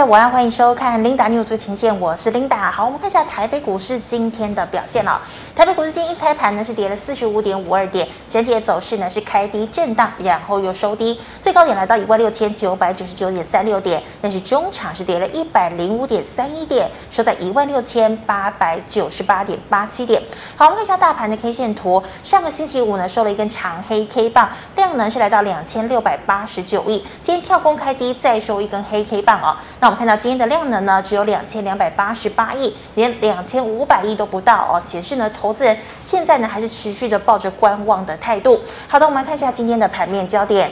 家午安，欢迎收看 Linda News 最前线，我是 Linda。好，我们看一下台北股市今天的表现了。台北股市今天一开盘呢是跌了四十五点五二点，整体的走势呢是开低震荡，然后又收低，最高点来到一万六千九百九十九点三六点，但是中场是跌了一百零五点三一点，收在一万六千八百九十八点八七点。好，我们看一下大盘的 K 线图，上个星期五呢收了一根长黑 K 棒，量能是来到两千六百八十九亿，今天跳空开低再收一根黑 K 棒哦。那我们看到今天的量能呢只有两千两百八十八亿，连两千五百亿都不到哦，显示呢投投资人现在呢还是持续着抱着观望的态度。好的，我们来看一下今天的盘面焦点。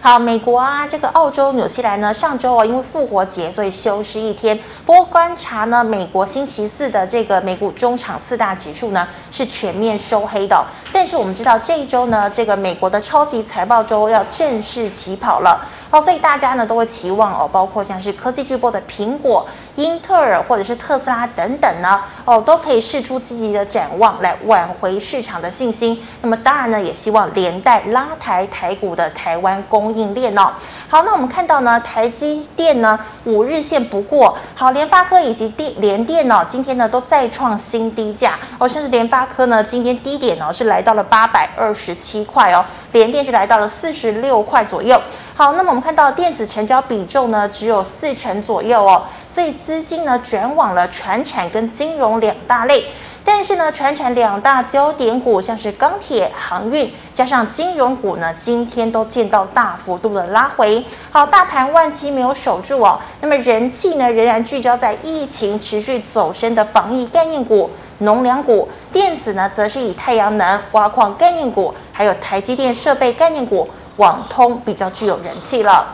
好，美国啊，这个澳洲、纽西兰呢，上周哦因为复活节，所以休市一天。不过观察呢，美国星期四的这个美股中场四大指数呢是全面收黑的。但是我们知道这一周呢，这个美国的超级财报周要正式起跑了。好，所以大家呢都会期望哦，包括像是科技巨擘的苹果、英特尔或者是特斯拉等等呢，哦都可以释出积极的展望来挽回市场的信心。那么当然呢，也希望连带拉抬台股的台湾供应链哦。好，那我们看到呢，台积电呢五日线不过，好，联发科以及电联电呢今天呢都再创新低价哦，甚至联发科呢今天低点哦是来到了八百二十七块哦，联电是来到了四十六块左右。好，那么们看到电子成交比重呢只有四成左右哦，所以资金呢转往了传产跟金融两大类，但是呢传产两大焦点股像是钢铁、航运加上金融股呢，今天都见到大幅度的拉回。好，大盘万七没有守住哦，那么人气呢仍然聚焦在疫情持续走深的防疫概念股、农粮股，电子呢则是以太阳能、挖矿概念股，还有台积电设备概念股。网通比较具有人气了。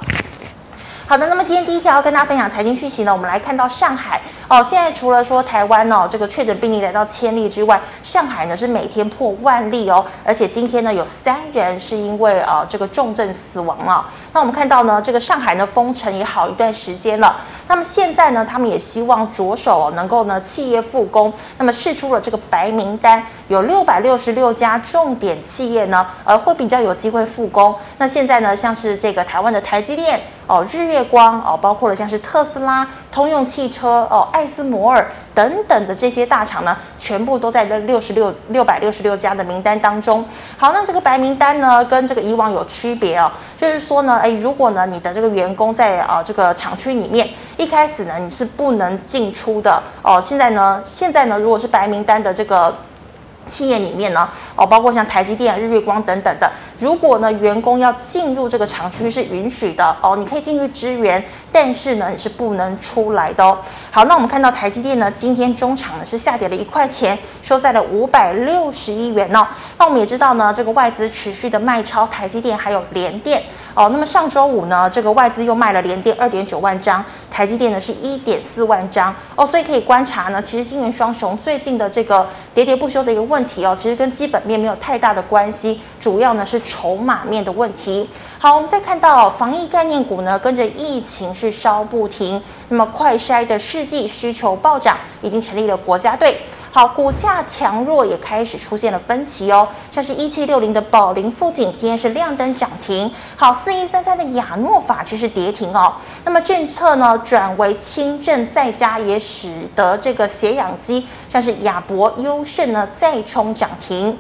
好的，那么今天第一条要跟大家分享财经讯息呢，我们来看到上海哦，现在除了说台湾哦这个确诊病例来到千例之外，上海呢是每天破万例哦，而且今天呢有三人是因为呃这个重症死亡了。那我们看到呢，这个上海呢封城也好一段时间了。那么现在呢，他们也希望着手能够呢企业复工，那么释出了这个白名单，有六百六十六家重点企业呢，呃会比较有机会复工。那现在呢，像是这个台湾的台积电哦、日月光哦，包括了像是特斯拉、通用汽车哦、艾斯摩尔。等等的这些大厂呢，全部都在这六十六六百六十六家的名单当中。好，那这个白名单呢，跟这个以往有区别哦，就是说呢，诶，如果呢你的这个员工在啊这个厂区里面，一开始呢你是不能进出的哦。现在呢，现在呢，如果是白名单的这个。企业里面呢，哦，包括像台积电、日月光等等的，如果呢员工要进入这个厂区是允许的哦，你可以进去支援，但是呢你是不能出来的哦。好，那我们看到台积电呢，今天中场呢是下跌了一块钱，收在了五百六十亿元哦。那我们也知道呢，这个外资持续的卖超台积电还有联电。哦，那么上周五呢，这个外资又卖了联电二点九万张，台积电呢是一点四万张哦，所以可以观察呢，其实晶圆双雄最近的这个喋喋不休的一个问题哦，其实跟基本面没有太大的关系，主要呢是筹码面的问题。好，我们再看到防疫概念股呢，跟着疫情是烧不停，那么快筛的试剂需求暴涨，已经成立了国家队。好，股价强弱也开始出现了分歧哦，像是一七六零的宝林富锦今天是亮灯涨停，好，四一三三的亚诺法却是跌停哦。那么政策呢转为轻症在家，也使得这个血氧机像是亚博、优胜呢再冲涨停。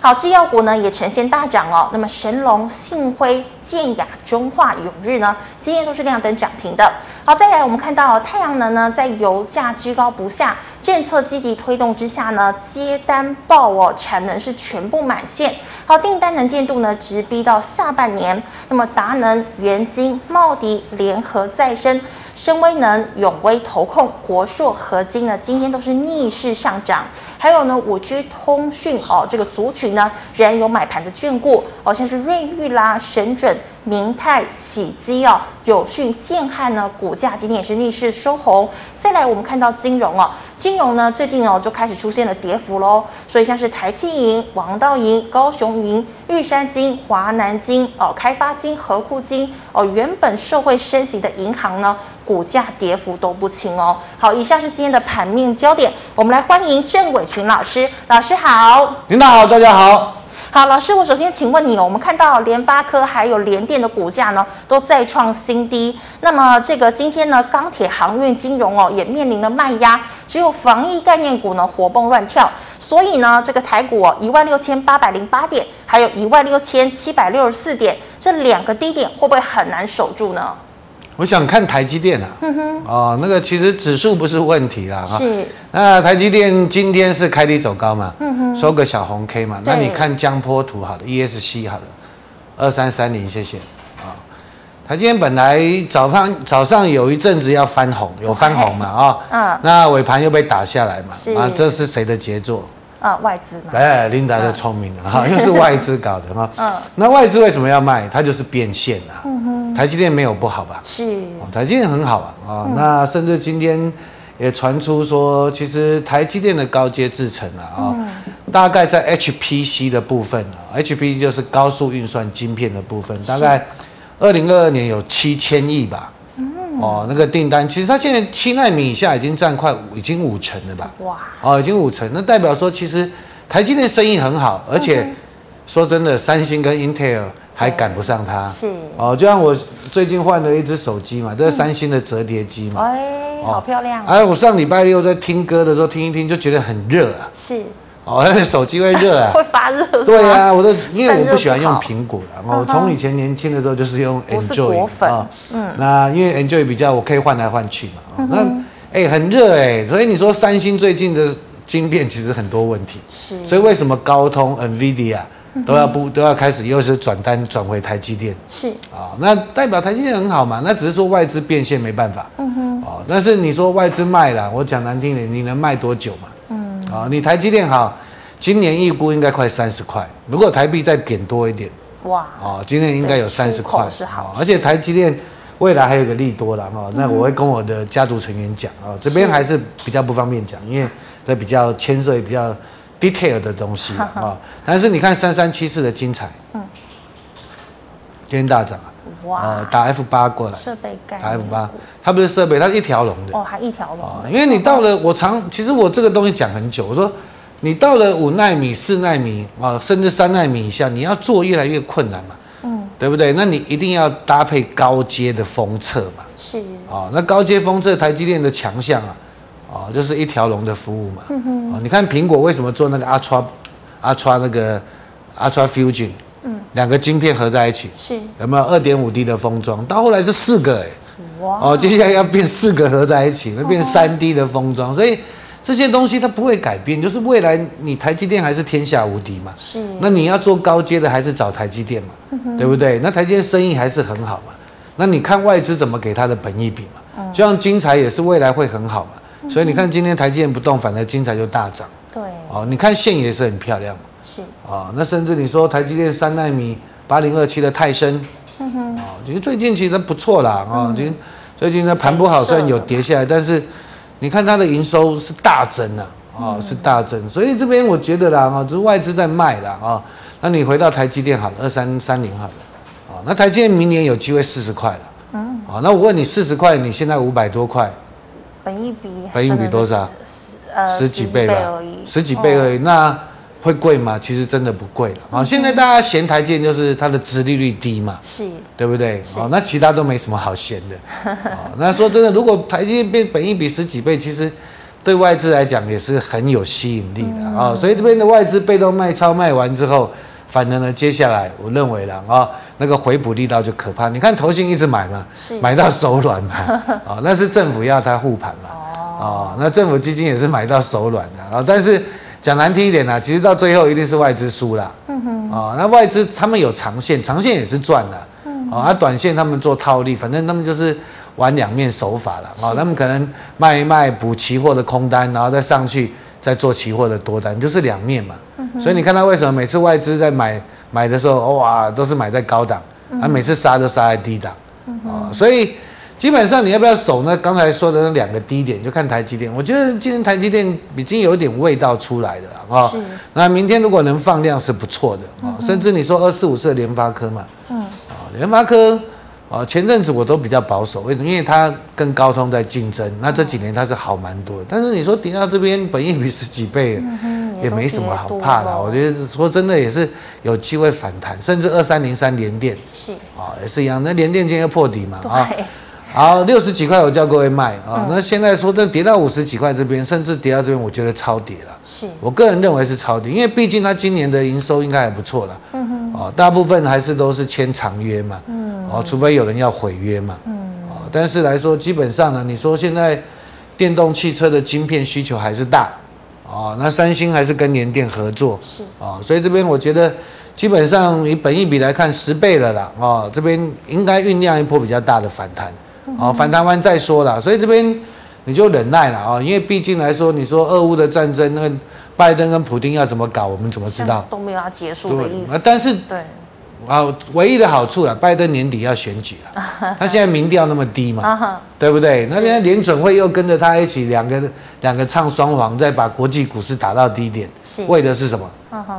好，制药股呢也呈现大涨哦。那么神龙、信辉、健亚、中化、永日呢，今天都是亮灯涨停的。好，再来我们看到太阳能呢，在油价居高不下、政策积极推动之下呢，接单爆哦，产能是全部满线。好，订单能见度呢直逼到下半年。那么达能、元晶、茂迪、联合再生。深威能、永威投控、国硕合金呢，今天都是逆势上涨。还有呢，五 G 通讯哦，这个族群呢仍然有买盘的眷顾哦，像是瑞昱啦、神准、明泰、启基哦、友讯、建汉呢，股价今天也是逆势收红。再来，我们看到金融哦，金融呢最近哦就开始出现了跌幅喽。所以像是台企银、王道银、高雄银、玉山金、华南金哦、开发金、和库金哦，原本受惠升息的银行呢。股价跌幅都不轻哦。好，以上是今天的盘面焦点，我们来欢迎郑伟群老师。老师好，领导好，大家好。好，老师，我首先请问你哦，我们看到联发科还有联电的股价呢，都再创新低。那么这个今天呢，钢铁、航运、金融哦，也面临了卖压，只有防疫概念股呢活蹦乱跳。所以呢，这个台股哦，一万六千八百零八点，还有一万六千七百六十四点，这两个低点会不会很难守住呢？我想看台积电啊，嗯哼，哦，那个其实指数不是问题啦，是。那台积电今天是开低走高嘛，嗯哼，收个小红 K 嘛，那你看江波图好了，ESC 好了，二三三零，谢谢啊。台积电本来早上早上有一阵子要翻红，有翻红嘛啊，嗯，那尾盘又被打下来嘛，是啊，这是谁的杰作？啊，外资嘛。哎，琳达就聪明了哈，又是外资搞的哈，嗯，那外资为什么要卖？它就是变现啊，嗯哼。台积电没有不好吧？是，台积电很好啊啊！嗯、那甚至今天也传出说，其实台积电的高阶制程啊啊，嗯、大概在 HPC 的部分啊，HPC 就是高速运算晶片的部分，大概二零二二年有七千亿吧。嗯、哦，那个订单其实它现在七纳米以下已经占快已经五成了吧？哇！哦，已经五成，那代表说其实台积电生意很好，而且说真的，三星跟 Intel。还赶不上它，是。哦，就像我最近换了一只手机嘛，这是三星的折叠机嘛，哎，好漂亮。哎，我上礼拜六在听歌的时候听一听，就觉得很热啊。是。哦，那手机会热啊，会发热。对啊，我都因为我不喜欢用苹果的，我从以前年轻的时候就是用 Enjoy 啊，嗯，那因为 Enjoy 比较我可以换来换去嘛，那哎很热哎，所以你说三星最近的晶片其实很多问题，是，所以为什么高通 NVIDIA？都要不都要开始又是转单转回台积电是啊，那代表台积电很好嘛？那只是说外资变现没办法，嗯哼，哦，但是你说外资卖了，我讲难听点，你能卖多久嘛？嗯，啊，你台积电好，今年预估应该快三十块，如果台币再贬多一点，哇，哦，今年应该有三十块是好，而且台积电未来还有个利多了哈，那我会跟我的家族成员讲啊，这边还是比较不方便讲，因为这比较牵涉比较。Detail 的东西啊，哦、但是你看三三七四的精彩，嗯，今天大涨啊，哇、呃，打 F 八过来，设备概，打 F 八，它不是设备，它是一条龙。的，哦，还一条龙、哦，因为你到了，我常其实我这个东西讲很久，我说你到了五纳米、四纳米啊、哦，甚至三纳米以下，你要做越来越困难嘛，嗯，对不对？那你一定要搭配高阶的封测嘛，是，啊、哦，那高阶封测台积电的强项啊。哦，就是一条龙的服务嘛。哦，你看苹果为什么做那个 Ultra Ultra 那个 Ultra Fusion？嗯。两个晶片合在一起。是。有没有二点五 D 的封装？到后来是四个哎。哇。哦，接下来要变四个合在一起，会变三 D 的封装。所以这些东西它不会改变，就是未来你台积电还是天下无敌嘛。是。那你要做高阶的，还是找台积电嘛？嗯。对不对？那台积电生意还是很好嘛。那你看外资怎么给它的本益比嘛？嗯。就像精材也是未来会很好嘛。所以你看，今天台积电不动，反而精材就大涨。对。哦，你看线也是很漂亮。是。哦，那甚至你说台积电三纳米八零二七的泰森，嗯哼。哦，其实最近其实不错啦。啊，今最近呢盘不好，虽然有跌下来，但是你看它的营收是大增啊，啊，是大增。所以这边我觉得啦，啊，就是外资在卖啦，啊。那你回到台积电好了，二三三零好了。哦，那台积电明年有机会四十块了。嗯。啊，那我问你，四十块，你现在五百多块。本益比，本益比多少？十呃十几倍吧，十几倍而已。那会贵吗？其实真的不贵了。啊，现在大家嫌台积电就是它的殖利率低嘛，是，对不对？哦，那其他都没什么好嫌的。哦，那说真的，如果台积电变本益比十几倍，其实对外资来讲也是很有吸引力的啊。所以这边的外资被动卖超卖完之后。反正呢，接下来我认为了啊，那个回补力道就可怕。你看投信一直买嘛，是买到手软嘛，啊，那是政府要它护盘嘛，哦，那政府基金也是买到手软的啊。但是讲难听一点呢，其实到最后一定是外资输啦，嗯哼，啊，那外资他们有长线，长线也是赚的，嗯，啊，短线他们做套利，反正他们就是玩两面手法了，啊，他们可能卖一卖补期货的空单，然后再上去。再做期货的多单，就是两面嘛，所以你看他为什么每次外资在买买的时候，哇，都是买在高档，啊，每次杀都杀在低档，啊、所以基本上你要不要守呢？刚才说的那两个低点，就看台积电。我觉得今天台积电已经有点味道出来了啊，那明天如果能放量是不错的啊，甚至你说二四五四的联发科嘛，嗯，啊，联发科。啊，前阵子我都比较保守，为什么？因为它跟高通在竞争，那这几年它是好蛮多的。但是你说跌到这边，本益比十几倍，也没什么好怕的。我觉得说真的也是有机会反弹，甚至二三零三连电是啊，也是一样。那连电今天破底嘛啊，好六十几块我叫各位卖啊。那现在说这跌到五十几块这边，甚至跌到这边，我觉得超跌了。是我个人认为是超跌，因为毕竟它今年的营收应该还不错了。嗯哼，哦，大部分还是都是签长约嘛。嗯，哦，除非有人要毁约嘛。嗯，哦，但是来说基本上呢，你说现在。电动汽车的晶片需求还是大，哦，那三星还是跟联电合作，是啊，所以这边我觉得基本上以本益比来看十倍了啦，哦，这边应该酝酿一波比较大的反弹，哦，反弹完再说啦，所以这边你就忍耐了啊，因为毕竟来说，你说俄乌的战争，那个拜登跟普丁要怎么搞，我们怎么知道？都没有要结束的意思，但是对。啊，唯一的好处了，拜登年底要选举了，他现在民调那么低嘛，对不对？那现在联准会又跟着他一起，两个两个唱双簧，再把国际股市打到低点，为的是什么？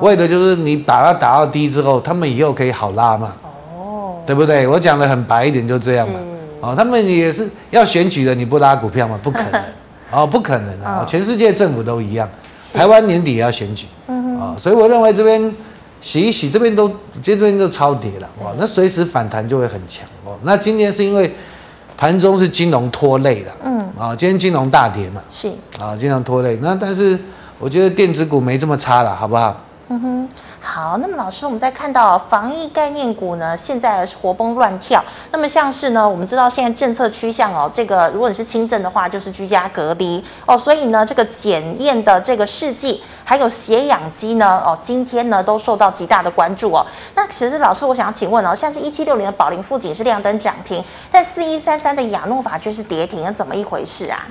为的就是你把它打到低之后，他们以后可以好拉嘛，哦，对不对？我讲的很白一点，就这样嘛。哦，他们也是要选举的，你不拉股票吗？不可能，哦，不可能啊！全世界政府都一样，台湾年底也要选举，啊，所以我认为这边。洗一洗，这边都，这边都超跌了，哇，那随时反弹就会很强哦。那今天是因为盘中是金融拖累了，嗯，啊，今天金融大跌嘛，是，啊，金融拖累。那但是我觉得电子股没这么差了，好不好？嗯哼。好，那么老师，我们在看到防疫概念股呢，现在是活蹦乱跳。那么像是呢，我们知道现在政策趋向哦，这个如果你是轻症的话，就是居家隔离哦。所以呢，这个检验的这个试剂还有血氧机呢，哦，今天呢都受到极大的关注哦。那其实老师，我想请问哦，像是一七六零的宝林富锦是亮灯涨停，但四一三三的亚诺法却是跌停，怎么一回事啊？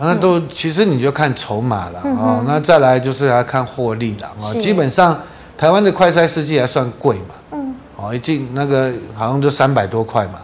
那都其实你就看筹码了哦。那再来就是要看获利了哦，基本上。台湾的快筛试剂还算贵嘛？嗯，哦，一进那个好像就三百多块嘛。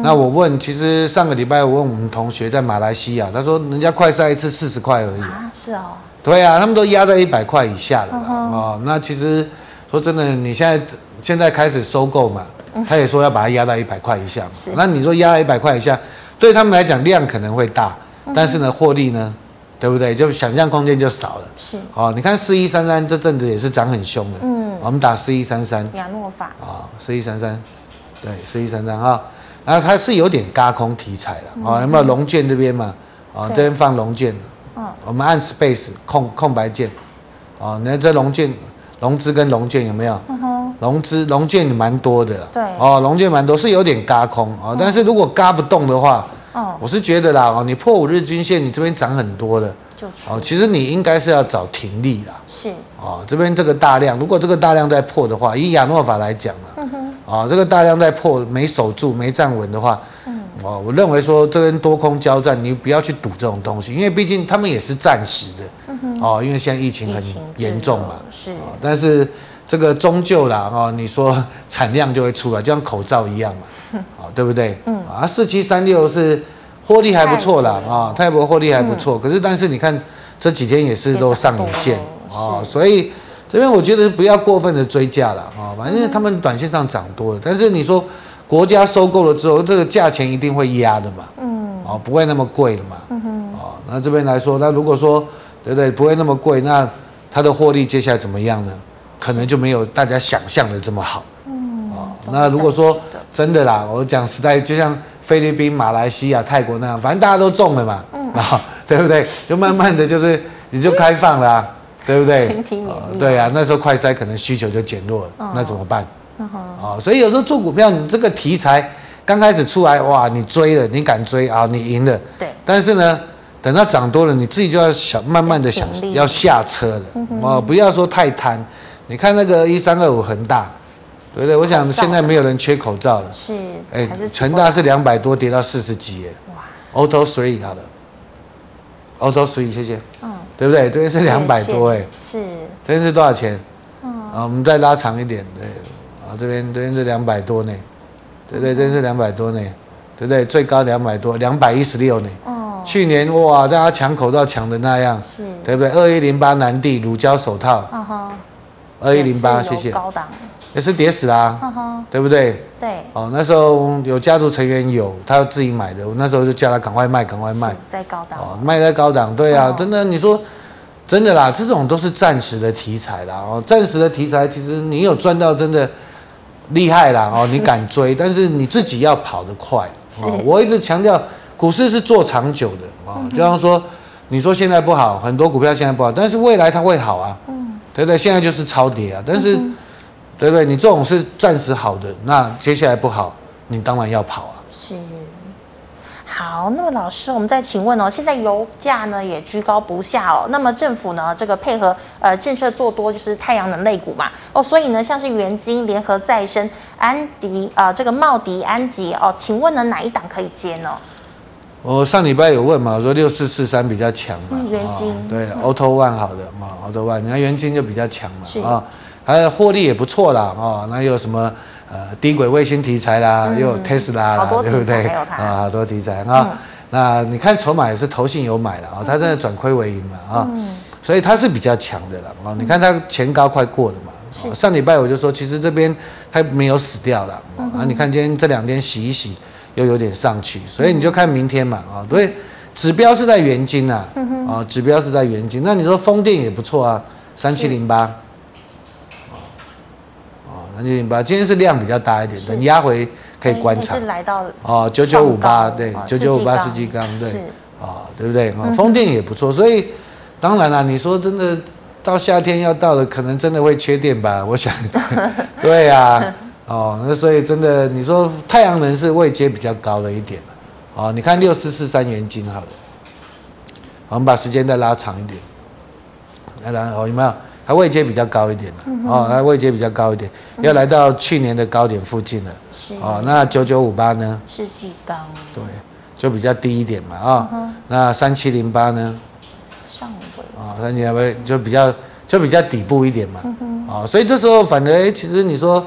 那我问，其实上个礼拜我问我们同学在马来西亚，他说人家快筛一次四十块而已。啊，是哦。对啊，他们都压在一百块以下了。哦，那其实说真的，你现在现在开始收购嘛，他也说要把它压到一百块以下嘛。那你说压到一百块以下，对他们来讲量可能会大，但是呢，获利呢？对不对？就想象空间就少了。是。哦，你看四一三三这阵子也是涨很凶的。嗯。我们打四一三三。亚诺法。啊，四一三三，对，四一三三哈。然后它是有点轧空题材的。哦、嗯，有没有龙剑这边嘛？啊，这边放龙剑。嗯。我们按 space 空空白键。哦，你看这龙剑，龙资跟龙剑有没有？嗯哼。龙资龙剑蛮多的。对。哦，龙剑蛮多，是有点嘎空哦。但是如果嘎不动的话。哦，我是觉得啦，哦，你破五日均线，你这边涨很多的，就哦，其实你应该是要找停利啦，是，哦，这边这个大量，如果这个大量在破的话，以亚诺法来讲啊，嗯哼，哦，这个大量在破没守住没站稳的话，嗯，哦，我认为说这边多空交战，你不要去赌这种东西，因为毕竟他们也是暂时的，嗯哼，哦，因为现在疫情很严重嘛，是，但是这个终究啦，哦，你说产量就会出来，就像口罩一样嘛。啊，对不对？嗯啊，四七三六是获利还不错啦，啊，泰博获利还不错。可是，但是你看这几天也是都上影线啊，所以这边我觉得不要过分的追价了啊。反正他们短线上涨多了，但是你说国家收购了之后，这个价钱一定会压的嘛。嗯，啊，不会那么贵的嘛。嗯哼，啊，那这边来说，那如果说对不对，不会那么贵，那它的获利接下来怎么样呢？可能就没有大家想象的这么好。嗯，啊，那如果说。真的啦，我讲实在，就像菲律宾、马来西亚、泰国那样，反正大家都中了嘛，嗯、啊，对不对？就慢慢的就是你就开放了、啊，对不对？呃、对啊，那时候快筛可能需求就减弱了，哦、那怎么办？啊、哦，所以有时候做股票，你这个题材刚开始出来，哇，你追了，你敢追啊，你赢了。对。但是呢，等到涨多了，你自己就要想，慢慢的想要下车了，哦、不要说太贪。你看那个一三二五恒大。对不对，我想现在没有人缺口罩了。是，哎，恒大是两百多跌到四十几耶。哇，Auto Three 好的，Auto Three 谢谢。嗯，对不对？这边是两百多哎。是。这边是多少钱？嗯。啊，我们再拉长一点，对。啊，这边这边是两百多呢。对不对，这边是两百多呢。对不对？最高两百多，两百一十六呢。哦。去年哇，大家抢口罩抢的那样。是。对不对？二一零八南地乳胶手套。嗯哼。二一零八，谢谢。高档。也是跌死啦，呵呵对不对？对。哦，那时候有家族成员有，他要自己买的，我那时候就叫他赶快卖，赶快卖。在高档。哦，卖在高档，对啊，哦、真的，你说真的啦，这种都是暂时的题材啦。哦，暂时的题材，其实你有赚到，真的厉害啦。哦，你敢追，但是你自己要跑得快。哦，我一直强调，股市是做长久的哦。就像说，你说现在不好，很多股票现在不好，但是未来它会好啊。嗯，对不对？现在就是超跌啊，但是，对不对？你这种是暂时好的，那接下来不好，你当然要跑啊。是。好，那么老师，我们再请问哦，现在油价呢也居高不下哦，那么政府呢这个配合呃政策做多，就是太阳能类股嘛哦，所以呢像是元晶、联合再生、安迪啊、呃、这个茂迪、安吉哦，请问呢哪一档可以接呢？我上礼拜有问嘛，我说六四四三比较强嘛，元金、哦、对、嗯、，Auto One 好的嘛，Auto One，你看元金就比较强嘛，啊、哦，还有获利也不错啦，哦，那有什么？呃，低轨卫星题材啦，嗯、又有 Tesla 啦，对不对？啊、哦，好多题材啊。嗯、那你看筹码也是投信有买的啊，它真的转亏为盈嘛啊，嗯、所以它是比较强的了啊。你看它前高快过了嘛，是上礼拜我就说，其实这边它没有死掉了啊。嗯、你看今天这两天洗一洗，又有点上去，所以你就看明天嘛啊。所以指标是在元金啊啊，指标是在元金。那你说风电也不错啊，三七零八。哦，三七零八今天是量比较大一点，等压回可以观察。是来到哦，九九五八对，九九五八世纪钢对，啊，对不对？啊，风电也不错，所以当然啦，你说真的到夏天要到了，可能真的会缺电吧？我想，对呀，哦，那所以真的，你说太阳能是位阶比较高了一点，哦，你看六四四三元金好了，我们把时间再拉长一点，来来，哦，有没有？它位阶比较高一点哦，它位阶比较高一点，要来到去年的高点附近了。是哦，那九九五八呢？世纪钢。对，就比较低一点嘛啊。那三七零八呢？上轨。啊，三七零八就比较就比较底部一点嘛。啊，所以这时候反而哎，其实你说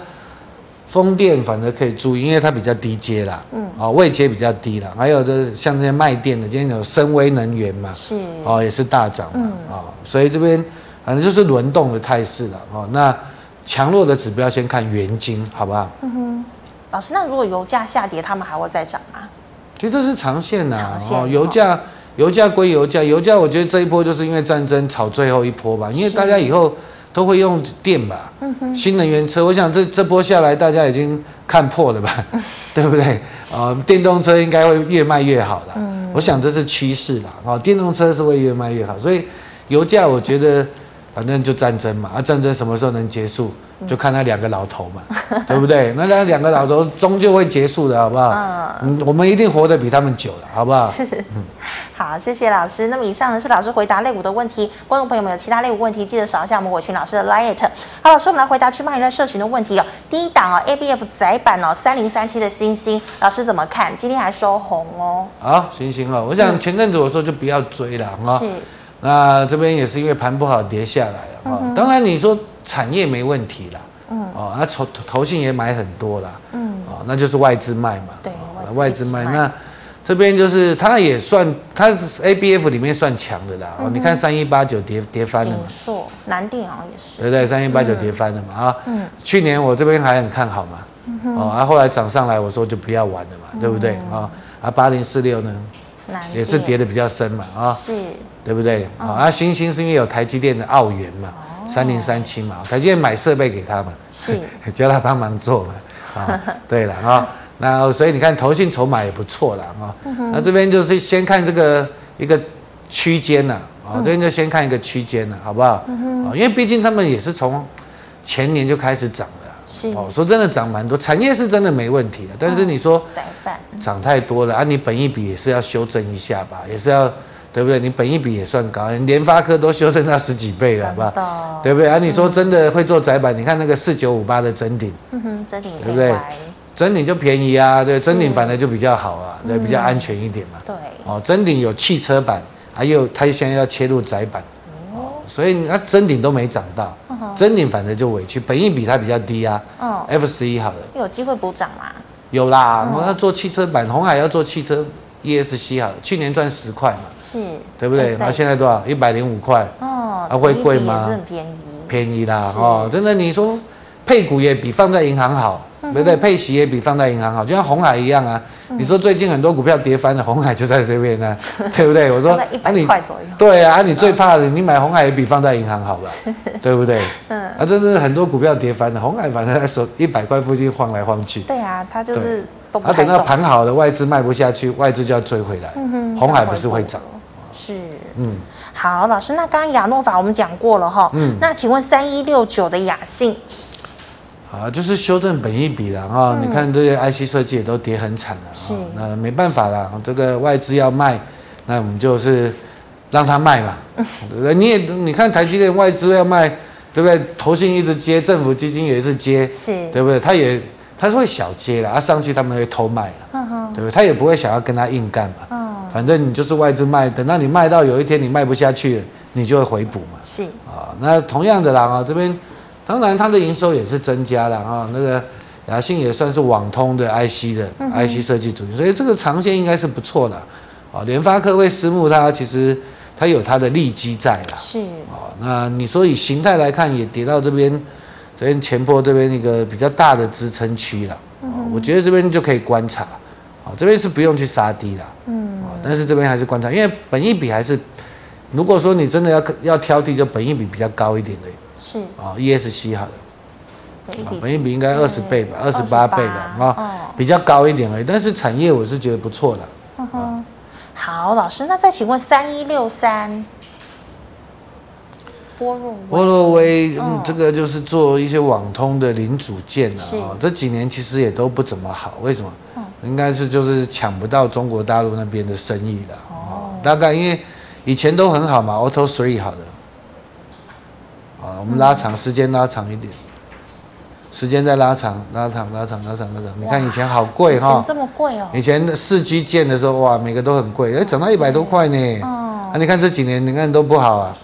风电反而可以注意，因为它比较低阶啦。嗯。啊，位阶比较低啦。还有就是像那些卖电的，今天有深威能源嘛。是。哦，也是大涨嘛。啊，所以这边。反正就是轮动的态势了哦。那强弱的指标先看原金，好不好？嗯哼。老师，那如果油价下跌，他们还会再涨吗？其实这是长线呐。哦，油价，油价归油价，油价我觉得这一波就是因为战争炒最后一波吧，因为大家以后都会用电吧。嗯。新能源车，我想这这波下来，大家已经看破了吧？对不对？啊，电动车应该会越卖越好了。嗯。我想这是趋势了啊，电动车是会越卖越好，所以油价我觉得。反正就战争嘛，啊，战争什么时候能结束，就看那两个老头嘛，嗯、对不对？那那两个老头终究会结束的，好不好？嗯，我们一定活得比他们久了，好不好？是，嗯、好，谢谢老师。那么以上呢是老师回答类股的问题，观众朋友们有其他类股问题，记得扫一下我们伟群老师的 Lite。好，老师，我们来回答区块链社群的问题哦。第一档哦，ABF 窄板哦，三零三七的星星，老师怎么看？今天还收红哦。好，星星哦，我想前阵子我说就不要追了，啊、嗯。是。那这边也是因为盘不好跌下来了啊。嗯、当然你说产业没问题啦，嗯，哦，那投投信也买很多啦，嗯，哦，那就是外资卖嘛，对，外资卖。那这边就是它也算，它 A B F 里面算强的啦。哦、嗯，你看三一八九跌跌翻了嘛，景硕南电好像也是，对对，三一八九跌翻了嘛啊。嗯。去年我这边还很看好嘛，嗯，哦，啊后来涨上来，我说就不要玩了嘛，嗯、对不对啊？啊八零四六呢，也是跌的比较深嘛啊。是。对不对？啊、哦，那欣兴是因为有台积电的澳元嘛，三零三七嘛，台积电买设备给他们，是。叫他帮忙做嘛，啊、哦，对了啊、哦，那所以你看投信筹码也不错了啊，那这边就是先看这个一个区间呐，啊、哦，这边就先看一个区间了，好不好？嗯哼，因为毕竟他们也是从前年就开始涨了，是。哦，说真的涨蛮多，产业是真的没问题的，但是你说涨太多了啊，你本益比也是要修正一下吧，也是要。对不对？你本益比也算高，联发科都修正到十几倍了，好不好？对不对？啊，你说真的会做窄板？你看那个四九五八的真顶，嗯哼，真顶对不对？真顶就便宜啊，对，真顶反而就比较好啊，对，比较安全一点嘛。对，哦，真顶有汽车版，还有它现在要切入窄板，哦，所以那真顶都没涨到，真顶反正就委屈，本益比它比较低啊。嗯，F 十一好了，有机会补涨吗？有啦，我要做汽车版，红海要做汽车。ESC 好，去年赚十块嘛，是，对不对？那现在多少？一百零五块，哦，还会贵吗？很便宜，便宜啦，哦，真的，你说配股也比放在银行好，对不对？配息也比放在银行好，就像红海一样啊。你说最近很多股票跌翻了，红海就在这边呢，对不对？我说一百块左右。对啊，你最怕的，你买红海也比放在银行好吧？对不对？嗯。啊，真的很多股票跌翻了，红海反正在手一百块附近晃来晃去。对啊，它就是都不。啊，等到盘好了，外资卖不下去，外资就要追回来。嗯哼。红海不是会涨？是。嗯。好，老师，那刚刚亚诺法我们讲过了哈。嗯。那请问三一六九的雅信？啊，就是修正本一比了啊，嗯、你看这些 IC 设计也都跌很惨了，是那没办法了，这个外资要卖，那我们就是让他卖嘛，嗯、对不对？你也你看台积电外资要卖，对不对？投信一直接，政府基金也是接，是，对不对？他也他是会小接的，他上去他们会偷卖了，对不对？他也不会想要跟他硬干嘛，嗯、反正你就是外资卖，等到你卖到有一天你卖不下去了，你就会回补嘛，是啊，那同样的啦啊，这边。当然，它的营收也是增加了啊。那个雅信也算是网通的 IC 的 IC 设计主，所以这个长线应该是不错的啊。联发科为私募，它其实它有它的利基在了。是啊，那你说以形态来看，也跌到这边，这边前坡这边一个比较大的支撑区了啊。我觉得这边就可以观察啊，这边是不用去杀低了。嗯啊，但是这边还是观察，因为本益比还是，如果说你真的要要挑剔，就本益比比较高一点的。是啊，ESC 好了，本益比应该二十倍吧，二十八倍吧，啊，比较高一点而已。但是产业我是觉得不错的。嗯哼，好，老师，那再请问三一六三，波若波若威，嗯，这个就是做一些网通的零组件了啊。这几年其实也都不怎么好，为什么？应该是就是抢不到中国大陆那边的生意了。哦，大概因为以前都很好嘛，Auto Three 好的。啊，我们拉长时间，拉长一点，时间再拉长，拉长，拉长，拉长，拉长。你看以前好贵哈，这么贵哦。以前的四 G 建的时候，哇，每个都很贵，哎，涨到一百多块呢。哦。啊，你看这几年，你看都不好啊。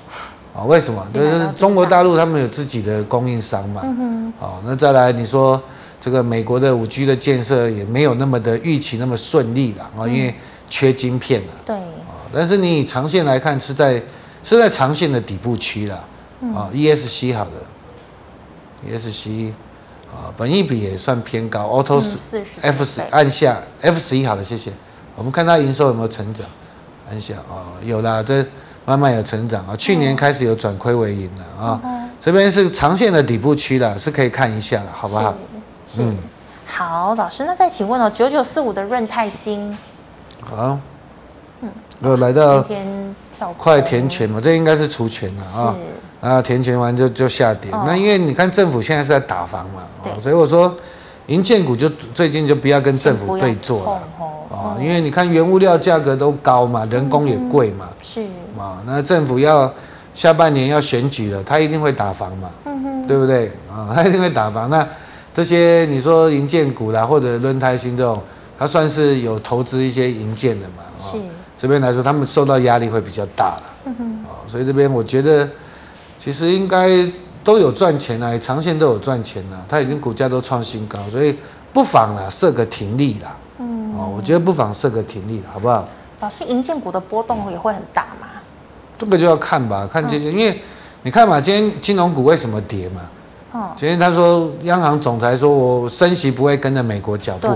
啊，为什么？就是中国大陆他们有自己的供应商嘛。嗯哼。好，那再来你说这个美国的五 G 的建设也没有那么的预期那么顺利了啊，因为缺晶片了。对。啊，但是你以长线来看，是在是在长线的底部区了。啊，ESC 好的，ESC 啊，本益比也算偏高，Auto 十 F 十按下 F 十一好的，谢谢。我们看它营收有没有成长，按下啊，有啦，这慢慢有成长啊，去年开始有转亏为盈了啊，这边是长线的底部区了，是可以看一下的，好不好？嗯，好，老师，那再请问哦，九九四五的润泰新，好，嗯，又来到今天跳快填权嘛，这应该是除权了啊。啊，填权完就就下跌。哦、那因为你看政府现在是在打房嘛，对。所以我说，银建股就最近就不要跟政府对坐了。哦，因为你看原物料价格都高嘛，人工也贵嘛。是。啊，那政府要下半年要选举了，他一定会打房嘛。嗯。对不对？啊，他一定会打房。那这些你说银建股啦，或者轮胎新这种，他算是有投资一些银建的嘛。是。这边来说，他们受到压力会比较大了。嗯哼。啊，所以这边我觉得。其实应该都有赚钱啊，长线都有赚钱啊，它已经股价都创新高，所以不妨啦设个停利啦。我觉得不妨设个停利，好不好？老师，银建股的波动也会很大吗？这个就要看吧，看这些，嗯、因为你看嘛，今天金融股为什么跌嘛？哦，今天他说央行总裁说我升息不会跟着美国脚步。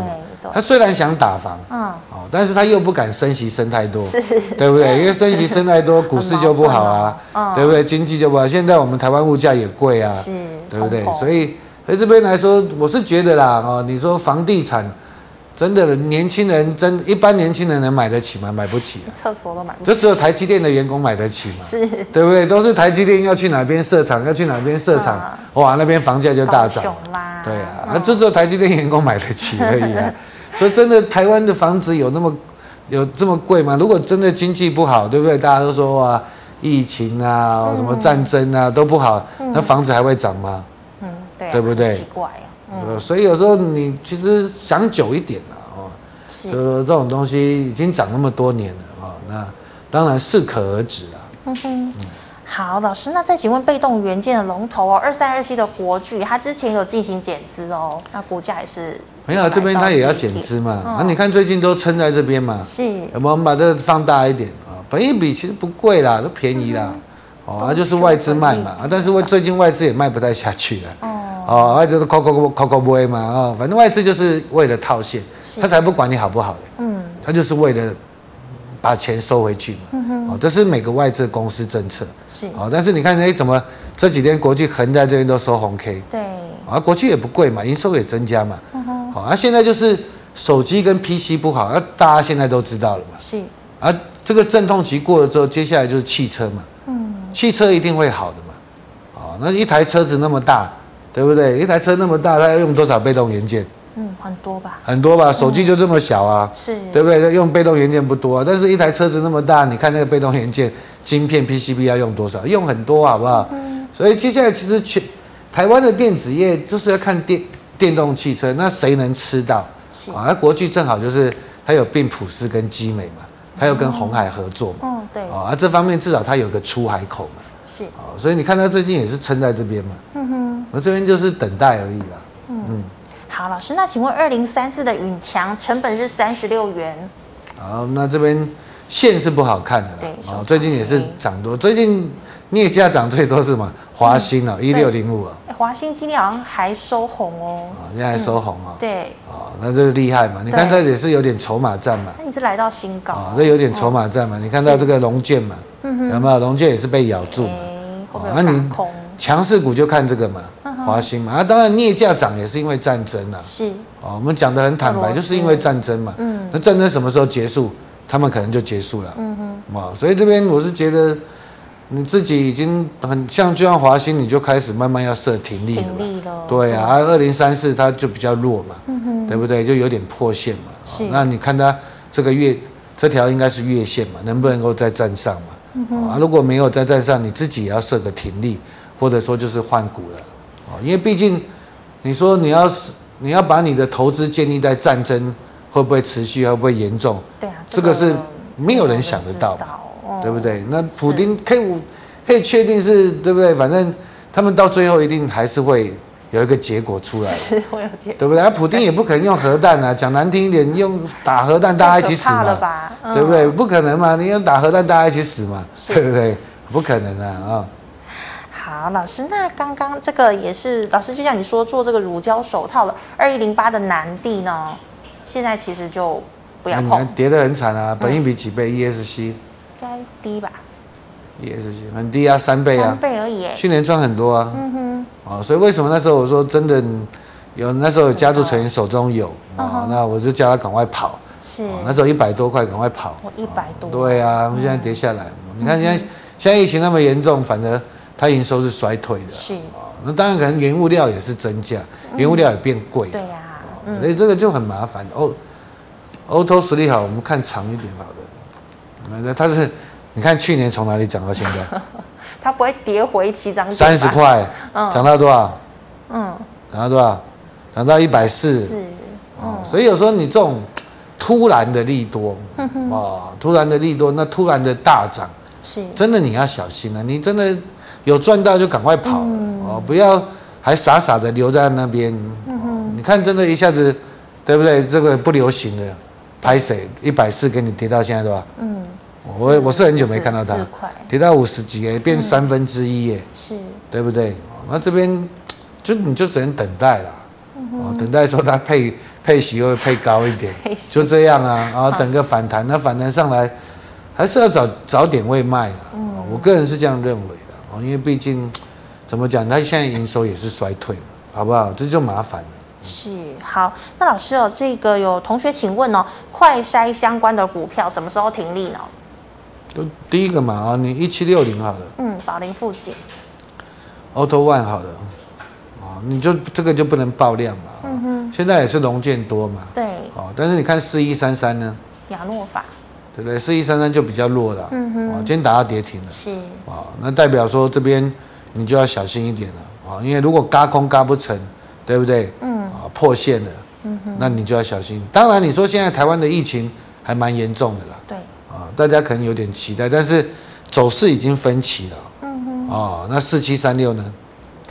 他虽然想打房，嗯，哦，但是他又不敢升息升太多，是，对不对？因为升息升太多，股市就不好啊，对不对？经济就不好。现在我们台湾物价也贵啊，是，对不对？所以，所以这边来说，我是觉得啦，哦，你说房地产，真的年轻人真一般年轻人能买得起吗？买不起啊，厕所都买不起，就只有台积电的员工买得起嘛，是，对不对？都是台积电要去哪边设厂，要去哪边设厂，哇，那边房价就大涨，对啊，那就只有台积电员工买得起而已啊。所以真的台湾的房子有那么有这么贵吗？如果真的经济不好，对不对？大家都说哇，疫情啊，什么战争啊都不好，那房子还会涨吗？嗯，对，对不对？奇怪啊。所以有时候你其实想久一点了哦，是，就说这种东西已经涨那么多年了啊，那当然适可而止了。嗯哼。好，老师，那再请问被动元件的龙头哦，二三二七的国巨，它之前有进行减资哦，那股价也是没有，这边它也要减资嘛？那、嗯啊、你看最近都撑在这边嘛？是，我们把这个放大一点啊？本益比其实不贵啦，都便宜啦，嗯、哦，就是外资卖嘛，啊，但是最近外资也卖不太下去了，哦，哦，外资是抠抠抠抠抠不会嘛，哦，反正外资就是为了套现，他才不管你好不好的，嗯，他就是为了把钱收回去嘛，嗯哼，哦，这是每个外资公司政策，是，哦，但是你看，哎，怎么这几天国际横在这边都收红 K，对，啊，国际也不贵嘛，营收也增加嘛，嗯哼，好，啊，现在就是手机跟 PC 不好，那大家现在都知道了嘛，是，啊，这个阵痛期过了之后，接下来就是汽车嘛，嗯，汽车一定会好的嘛。哦那一台车子那么大，对不对？一台车那么大，它要用多少被动元件？嗯，很多吧。很多吧，手机就这么小啊，嗯、是，对不对？用被动元件不多啊，但是一台车子那么大，你看那个被动元件，晶片 PCB 要用多少？用很多，好不好？嗯。所以接下来其实全台湾的电子业就是要看电电动汽车，那谁能吃到？是啊，那国巨正好就是它有并普斯跟基美嘛，它又跟红海合作嘛，嗯，对。啊，这方面至少它有个出海口嘛。是啊，所以你看它最近也是撑在这边嘛，嗯哼，我这边就是等待而已啦。嗯，嗯。好，老师，那请问二零三四的允强成本是三十六元，好，那这边线是不好看的啦，对，哦，最近也是涨多，最近镍价涨最多是什么？华新哦，一六零五啊，华新今天好像还收红哦，啊，今天还收红啊，对，哦，那这个厉害嘛，你看它也是有点筹码战嘛，那你是来到新高，啊，这有点筹码战嘛，你看到这个龙建嘛。有没有？龙建也是被咬住嘛？那你强势股就看这个嘛，华兴嘛。啊，当然镍价涨也是因为战争啊。是。哦，我们讲的很坦白，就是因为战争嘛。嗯。那战争什么时候结束？他们可能就结束了。嗯哼。啊，所以这边我是觉得，你自己已经很像，就像华兴，你就开始慢慢要设停利了。停利了。对啊，二零三四它就比较弱嘛。嗯哼。对不对？就有点破线嘛。是。那你看它这个月这条应该是月线嘛？能不能够再站上嘛？啊，如果没有再站上，你自己也要设个停利，或者说就是换股了，啊，因为毕竟你说你要是你要把你的投资建立在战争会不会持续，会不会严重？对啊，这个是没有人想得到，对不对？那普丁可以可以确定是对不对？反正他们到最后一定还是会。有一个结果出来，是会有结果，对不对？普丁也不可能用核弹啊，讲难听一点，用打核弹大家一起死嘛，对不对？不可能嘛，你用打核弹大家一起死嘛，对不对？不可能啊啊！好，老师，那刚刚这个也是老师，就像你说做这个乳胶手套了，二一零八的南帝呢，现在其实就不要碰，跌得很惨啊，本益比几倍？ESC 应该低吧？ESC 很低啊，三倍啊，三倍而已，去年赚很多啊，嗯哼。哦，所以为什么那时候我说真的有那时候有家族成员手中有啊，那我就叫他赶快跑。是，那时候一百多块，赶快跑。我一百多。对啊，我们现在跌下来，你看现在现在疫情那么严重，反而它营收是衰退的。是啊。那当然可能原物料也是增加，原物料也变贵。对呀。所以这个就很麻烦。哦，Auto 实力好，我们看长一点好的。那它是，你看去年从哪里涨到现在？它不会跌回起涨三十块，涨到多少？嗯，涨到多少？涨到一百四。是，哦，所以有时候你这种突然的利多，哦，突然的利多，那突然的大涨，是，真的你要小心了。你真的有赚到就赶快跑，哦，不要还傻傻的留在那边。你看，真的一下子，对不对？这个不流行了，拍谁？一百四给你跌到现在多少？嗯。我我是很久没看到它跌到五十几哎，变三分之一耶，是，对不对？那这边就你就只能等待了，哦，等待说它配配息会配高一点，就这样啊，然后等个反弹，那反弹上来还是要找找点位卖的，我个人是这样认为。的哦，因为毕竟怎么讲，它现在营收也是衰退嘛，好不好？这就麻烦了。是好，那老师哦，这个有同学请问哦，快筛相关的股票什么时候停利呢？第一个嘛啊，你一七六零好了，嗯，宝林附近，Auto One 好了，啊，你就这个就不能爆量嘛，嗯哼，现在也是龙建多嘛，对，哦，但是你看四一三三呢，亚诺法，对不对？四一三三就比较弱了，嗯哼，今天打到跌停了，是，啊，那代表说这边你就要小心一点了，啊，因为如果嘎空嘎不成，对不对？嗯，啊，破线了，嗯哼，那你就要小心。当然，你说现在台湾的疫情还蛮严重的啦，对啊。大家可能有点期待，但是走势已经分歧了。嗯哼。啊，那四七三六呢？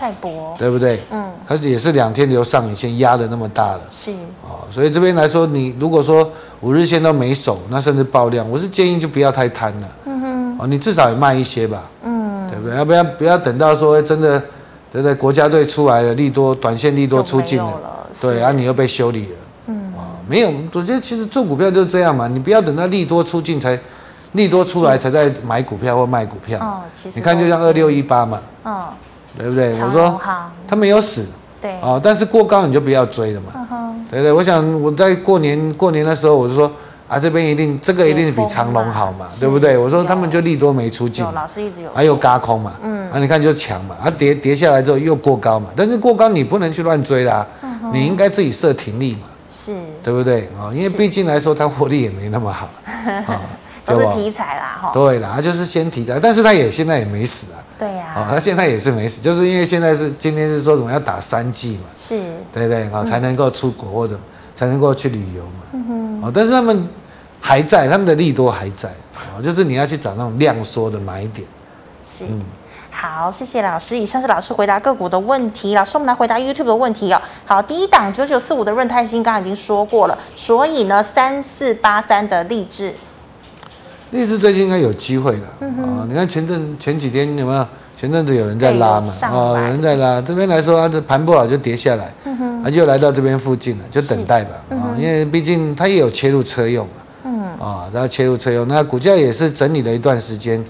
泰博，对不对？嗯。它也是两天留上影线压的那么大了。是。哦，所以这边来说，你如果说五日线都没守，那甚至爆量，我是建议就不要太贪了。嗯哼。哦，你至少也卖一些吧。嗯。对不对？要不要不要等到说真的对不对？国家队出来了，利多短线利多出尽了，了对，啊，你又被修理了，嗯啊，没有，我觉得其实做股票就是这样嘛，你不要等到利多出尽才，利多出来才在买股票或卖股票，哦，其实你看就像二六一八嘛，嗯，对不对？我说他没有死，对，哦，但是过高你就不要追了嘛，对不对？我想我在过年过年的时候我就说。啊，这边一定这个一定是比长隆好嘛，对不对？我说他们就利多没出尽，老师一直有，还有轧空嘛，嗯，啊，你看就强嘛，啊跌跌下来之后又过高嘛，但是过高你不能去乱追啦，你应该自己设停利嘛，是，对不对？啊？因为毕竟来说它获利也没那么好，啊，都是题材啦，哈，对啦，他就是先题材，但是他也现在也没死啊，对呀，哦，它现在也是没死，就是因为现在是今天是说什么要打三剂嘛，是，对对？啊，才能够出国或者才能够去旅游嘛，嗯哼，哦，但是他们。还在，他们的利多还在啊，就是你要去找那种量缩的买点。是，嗯，好，谢谢老师。以上是老师回答个股的问题，老师我们来回答 YouTube 的问题哦。好，第一档九九四五的润泰新刚刚已经说过了，所以呢，三四八三的力智，力智最近应该有机会了啊，嗯！你看前阵前几天有没有？前阵子有人在拉嘛，啊，有人在拉。这边来说，它这盘不好就跌下来，嗯哼，它就来到这边附近了，就等待吧啊，因为毕竟它也有切入车用嘛。啊，然后切入车用，那股价也是整理了一段时间，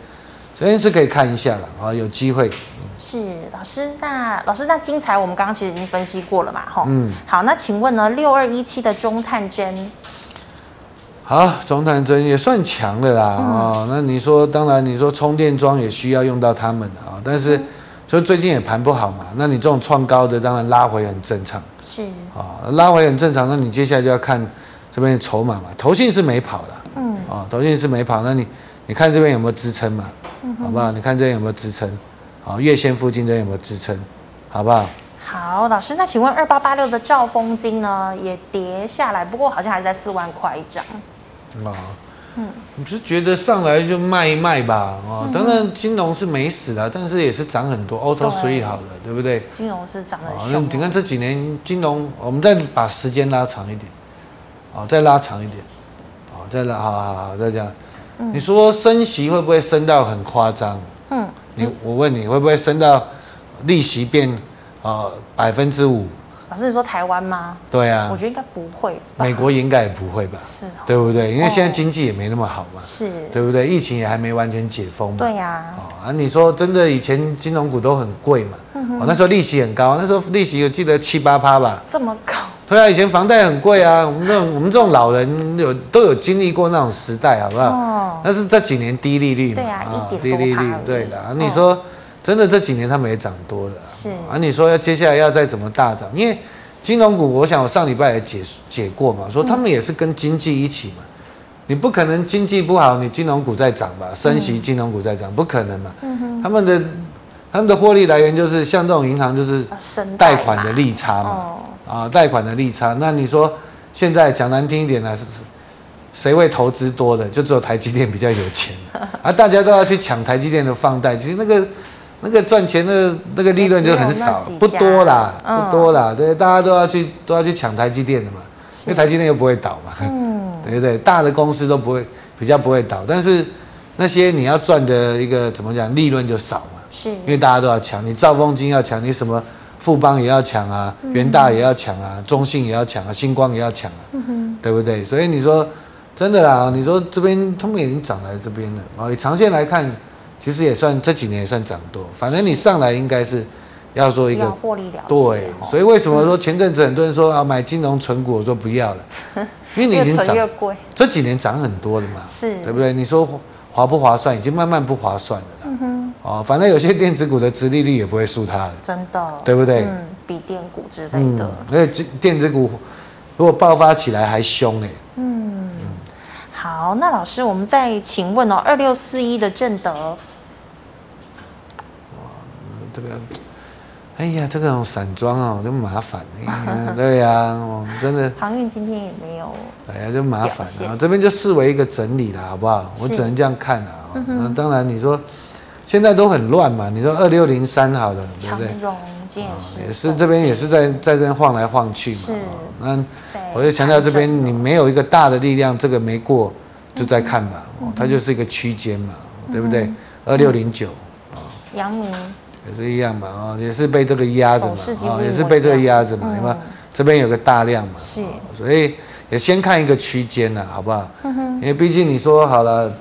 所以是可以看一下了啊，有机会。是老师，那老师那精彩，我们刚刚其实已经分析过了嘛，哈。嗯。好，那请问呢，六二一七的中探针，好，中探针也算强的啦啊、嗯。那你说，当然你说充电桩也需要用到他们啊，但是就最近也盘不好嘛，那你这种创高的，当然拉回很正常。是。啊，拉回很正常，那你接下来就要看这边的筹码嘛，投信是没跑的。嗯，啊，投信是没跑，那你你看这边有没有支撑嘛？嗯，好不好？你看这边有没有支撑？好，月线附近这边有没有支撑？好不好？好，老师，那请问二八八六的兆丰金呢，也跌下来，不过好像还是在四万块一张。哦，嗯，你是觉得上来就卖一卖吧？哦，当然金融是没死的，但是也是涨很多，Auto Three 好了，对不对？金融是涨很凶。你看这几年金融，我们再把时间拉长一点，哦，再拉长一点。再拉，好好好，再这样。你说升息会不会升到很夸张？嗯，你我问你会不会升到利息变呃百分之五？老师，你说台湾吗？对啊，我觉得应该不会。美国应该也不会吧？是，对不对？因为现在经济也没那么好嘛。是，对不对？疫情也还没完全解封嘛。对呀。哦啊，你说真的，以前金融股都很贵嘛？嗯哦，那时候利息很高，那时候利息我记得七八趴吧。这么高？对啊，以前房贷很贵啊，我们这种我们这种老人有都有经历过那种时代，好不好？哦。但是这几年低利率嘛，对啊，一点低利率，对的。你说真的这几年他们也涨多了，是啊。你说要接下来要再怎么大涨？因为金融股，我想我上礼拜也解解过嘛，说他们也是跟经济一起嘛，你不可能经济不好，你金融股在涨吧？升息，金融股在涨，不可能嘛。嗯。他们的他们的获利来源就是像这种银行，就是贷款的利差嘛。啊，贷款的利差，那你说现在讲难听一点呢，是谁会投资多的？就只有台积电比较有钱啊，大家都要去抢台积电的放贷，其实那个那个赚钱的那个利润就很少，不多啦，不多啦，对，大家都要去都要去抢台积电的嘛，因为台积电又不会倒嘛，嗯，对不对？大的公司都不会比较不会倒，但是那些你要赚的一个怎么讲利润就少嘛，是，因为大家都要抢，你兆丰金要抢，你什么？富邦也要抢啊，元大也要抢啊，中信也要抢啊，星光也要抢啊，嗯，对不对？所以你说真的啦，你说这边他们已经涨来这边了啊。以长线来看，其实也算这几年也算涨多。反正你上来应该是要做一个获利了。对，所以为什么说前阵子很多人说啊买金融存股，我说不要了，因为你已经涨，这几年涨很多了嘛，是对不对？你说划不划算？已经慢慢不划算了。嗯哼。哦，反正有些电子股的殖利率也不会输它的，真的，对不对？嗯，比电股之类的。而且电子股如果爆发起来还凶呢。嗯，好，那老师，我们再请问哦，二六四一的正德。哇，这个，哎呀，这个散装啊，就麻烦。对呀、啊，真的。航运今天也没有。哎呀，就麻烦了。这边就视为一个整理了，好不好？我只能这样看啊。那当然，你说。现在都很乱嘛，你说二六零三好了，对不对？长荣建设也是这边也是在在这边晃来晃去嘛。是。那我就强调这边你没有一个大的力量，这个没过就再看吧。哦，它就是一个区间嘛，对不对？二六零九。阳明。也是一样嘛，啊，也是被这个压着嘛，啊，也是被这个压着嘛，嗯、有没有？这边有个大量嘛，是，所以也先看一个区间呐，好不好？因为毕竟你说好了，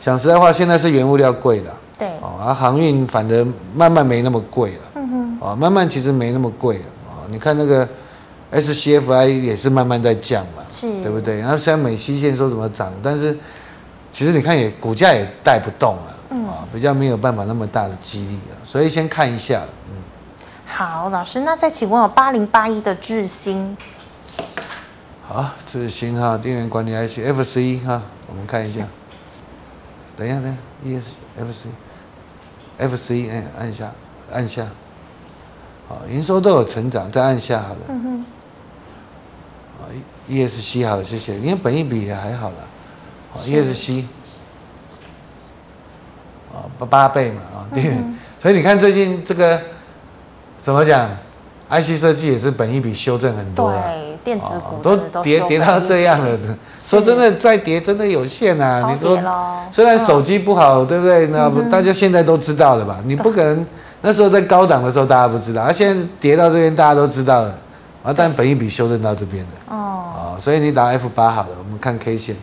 讲实在话，现在是原物料贵了，对，哦，而航运反正慢慢没那么贵了，嗯哼，哦，慢慢其实没那么贵了，啊，你看那个 SCFI 也是慢慢在降嘛，是，对不对？然后现在美西线说怎么涨，但是其实你看也股价也带不动了，嗯，啊，比较没有办法那么大的激励啊，所以先看一下，嗯。好，老师，那再请问有八零八一的智新，好，智新哈，电源管理 IC FC 哈，我们看一下，等一下，等一下，ESFC，FC，哎，按下，按下，好，营收都有成长，再按下好了，嗯哼，啊，ESC 好，谢谢，因为本一比也还好了，好，ESC，啊，八八倍嘛，啊，电源，所以你看最近这个。怎么讲？IC 设计也是本一比修正很多了，对，电子股都跌跌到这样了。说真的，再跌真的有限啊。你说，虽然手机不好，对不对？那大家现在都知道了吧？你不可能那时候在高档的时候大家不知道，而现在跌到这边大家都知道了啊。但本一笔修正到这边了哦，所以你打 F 八好了，我们看 K 线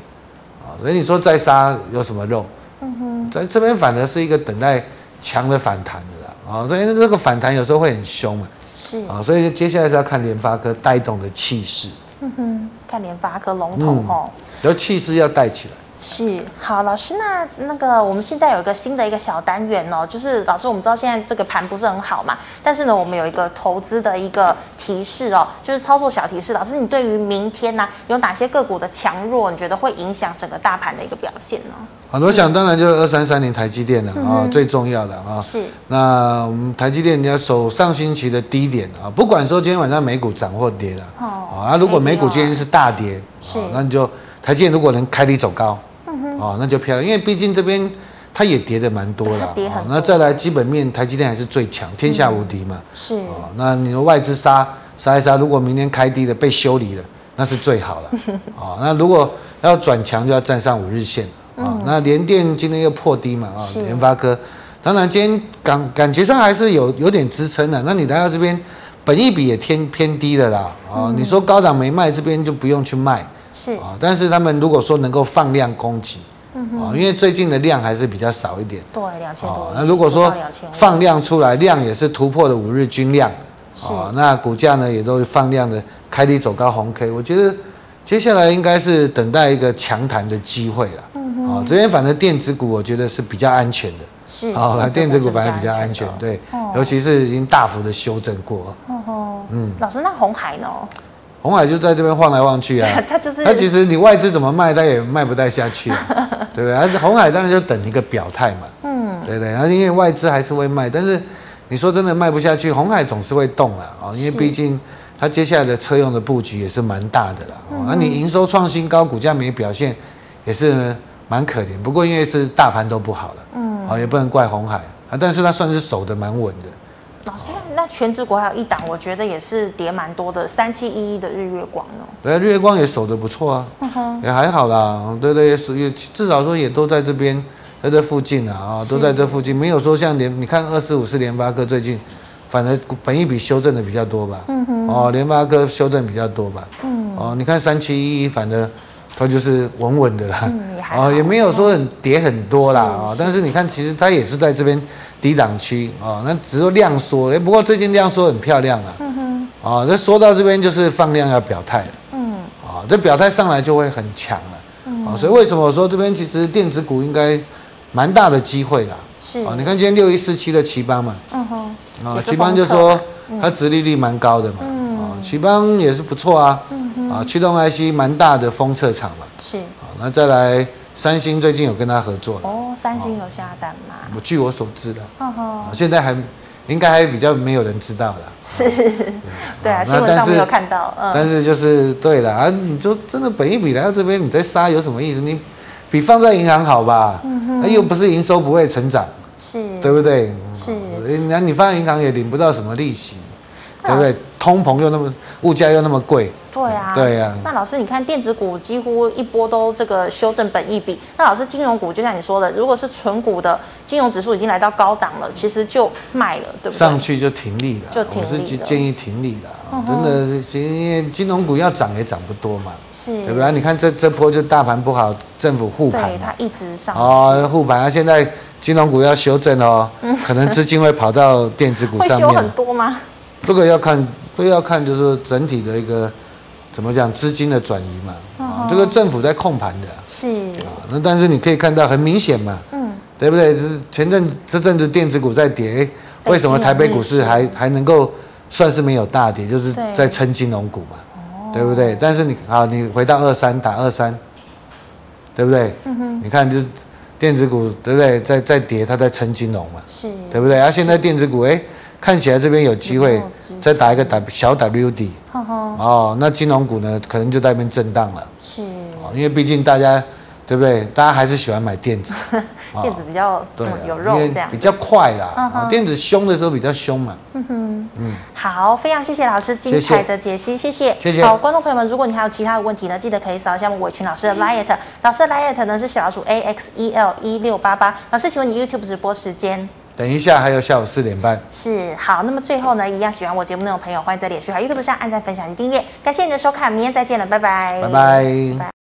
啊。所以你说再杀有什么肉？嗯哼，在这边反而是一个等待强的反弹的啦。啊，所以这个反弹有时候会很凶嘛，是啊，所以接下来是要看联发科带动的气势，嗯哼，看联发科龙头吼，有气势要带起来。是好，老师，那那个我们现在有一个新的一个小单元哦，就是老师，我们知道现在这个盘不是很好嘛，但是呢，我们有一个投资的一个提示哦，就是操作小提示。老师，你对于明天呢、啊、有哪些个股的强弱，你觉得会影响整个大盘的一个表现呢？好，我想当然就是二三三零台积电了啊、最重要的啊。是。那我们台积电你要守上星期的低点啊，不管说今天晚上美股涨或跌了哦，啊，如果美股今天是大跌，是，那你就台积电如果能开低走高。哦，那就漂亮，因为毕竟这边它也跌的蛮多了。那再来基本面，台积电还是最强，天下无敌嘛。是。哦，那你说外资杀杀一杀，如果明天开低了被修理了，那是最好了。哦，那如果要转强，就要站上五日线。哦，那联电今天又破低嘛？啊，联发科，当然今天感感觉上还是有有点支撑的。那你来到这边，本益比也偏偏低的啦。哦，你说高档没卖，这边就不用去卖。是啊，但是他们如果说能够放量攻击，嗯哼，因为最近的量还是比较少一点，对，两千多。那如果说放量出来，量也是突破了五日均量，啊，那股价呢也都放量的开低走高红 K，我觉得接下来应该是等待一个强弹的机会了。这边反正电子股我觉得是比较安全的，是啊，电子股反而比较安全，对，尤其是已经大幅的修正过。哦嗯，老师，那红海呢？红海就在这边晃来晃去啊，它就是它其实你外资怎么卖，它也卖不带下去，啊，对不对？而鸿海当然就等一个表态嘛，嗯，对不对？然后因为外资还是会卖，但是你说真的卖不下去，红海总是会动了啊，因为毕竟它接下来的车用的布局也是蛮大的啦。那、嗯、你营收创新高，股价没表现，也是蛮可怜。不过因为是大盘都不好了，嗯，好也不能怪红海啊，但是它算是守得蛮稳的。老师，那那全指股还有一档，我觉得也是跌蛮多的，三七一一的日月光哦。对，日月光也守得不错啊，也还好啦。对对，也也至少说也都在这边，在这附近啊，啊，都在这附近，没有说像联，你看二四五四联发科最近，反正本益比修正的比较多吧。嗯哼。哦，联发科修正比较多吧。嗯。哦，你看三七一一，反正它就是稳稳的啦。嗯，也。哦，也没有说很跌很多啦。啊，但是你看，其实它也是在这边。低档区啊，那只是量缩，哎，不过最近量缩很漂亮啊，嗯哼，啊，那说到这边就是放量要表态了，嗯，啊，这表态上来就会很强了，嗯，啊，所以为什么我说这边其实电子股应该蛮大的机会啦，是，啊，你看今天六一四七的奇邦嘛，嗯哼，啊，奇邦就说它殖利率蛮高的嘛，嗯，啊，頎邦也是不错啊，啊，驱动 IC 蛮大的封测厂嘛，是，啊，那再来。三星最近有跟他合作哦，三星有下单吗？我据我所知的，哦现在还应该还比较没有人知道啦。是，对啊，新闻上没有看到。但是就是对了啊，你就真的本一比来到这边，你再杀有什么意思？你比放在银行好吧？嗯哼，又不是营收不会成长，是，对不对？是，那你放在银行也领不到什么利息，对不对？通膨又那么，物价又那么贵，对啊，对呀、啊。那老师，你看电子股几乎一波都这个修正本益比。那老师，金融股就像你说的，如果是纯股的金融指数已经来到高档了，其实就卖了，对不对？上去就停利了，就停利了。我是建议停利了，嗯、真的是因为金融股要涨也涨不多嘛，是，对不对？你看这这波就大盘不好，政府护盘，对，它一直上哦，护盘啊，现在金融股要修正哦，嗯、可能资金会跑到电子股上面，会修很多吗？这个要看，都要看，就是整体的一个怎么讲，资金的转移嘛。啊、哦，这个政府在控盘的。是。啊，那但是你可以看到很明显嘛。嗯。对不对？就是前阵这阵子电子股在跌，为什么台北股市还还能够算是没有大跌？就是在撑金融股嘛。对，对不对？但是你啊，你回到二三打二三，对不对？嗯哼。你看，就电子股对不对？在在跌，它在撑金融嘛。是。对不对？而、啊、现在电子股哎。看起来这边有机会再打一个 W 小 W D，哦，那金融股呢，可能就在那边震荡了。是，哦，因为毕竟大家，对不对？大家还是喜欢买电子，电子比较对有肉这样，比较快啦。电子凶的时候比较凶嘛。嗯哼，嗯，好，非常谢谢老师精彩的解析，谢谢。谢谢。好，观众朋友们，如果你还有其他的问题呢，记得可以扫一下我们伟群老师的 liet，老师的 liet 呢是小老鼠 A X E L 一六八八。老师，请问你 YouTube 直播时间？等一下，还有下午四点半。是，好，那么最后呢，一样喜欢我节目内容朋友，欢迎在脸书还有 YouTube 上按赞、分享及订阅。感谢你的收看，明天再见了拜，拜拜。拜拜。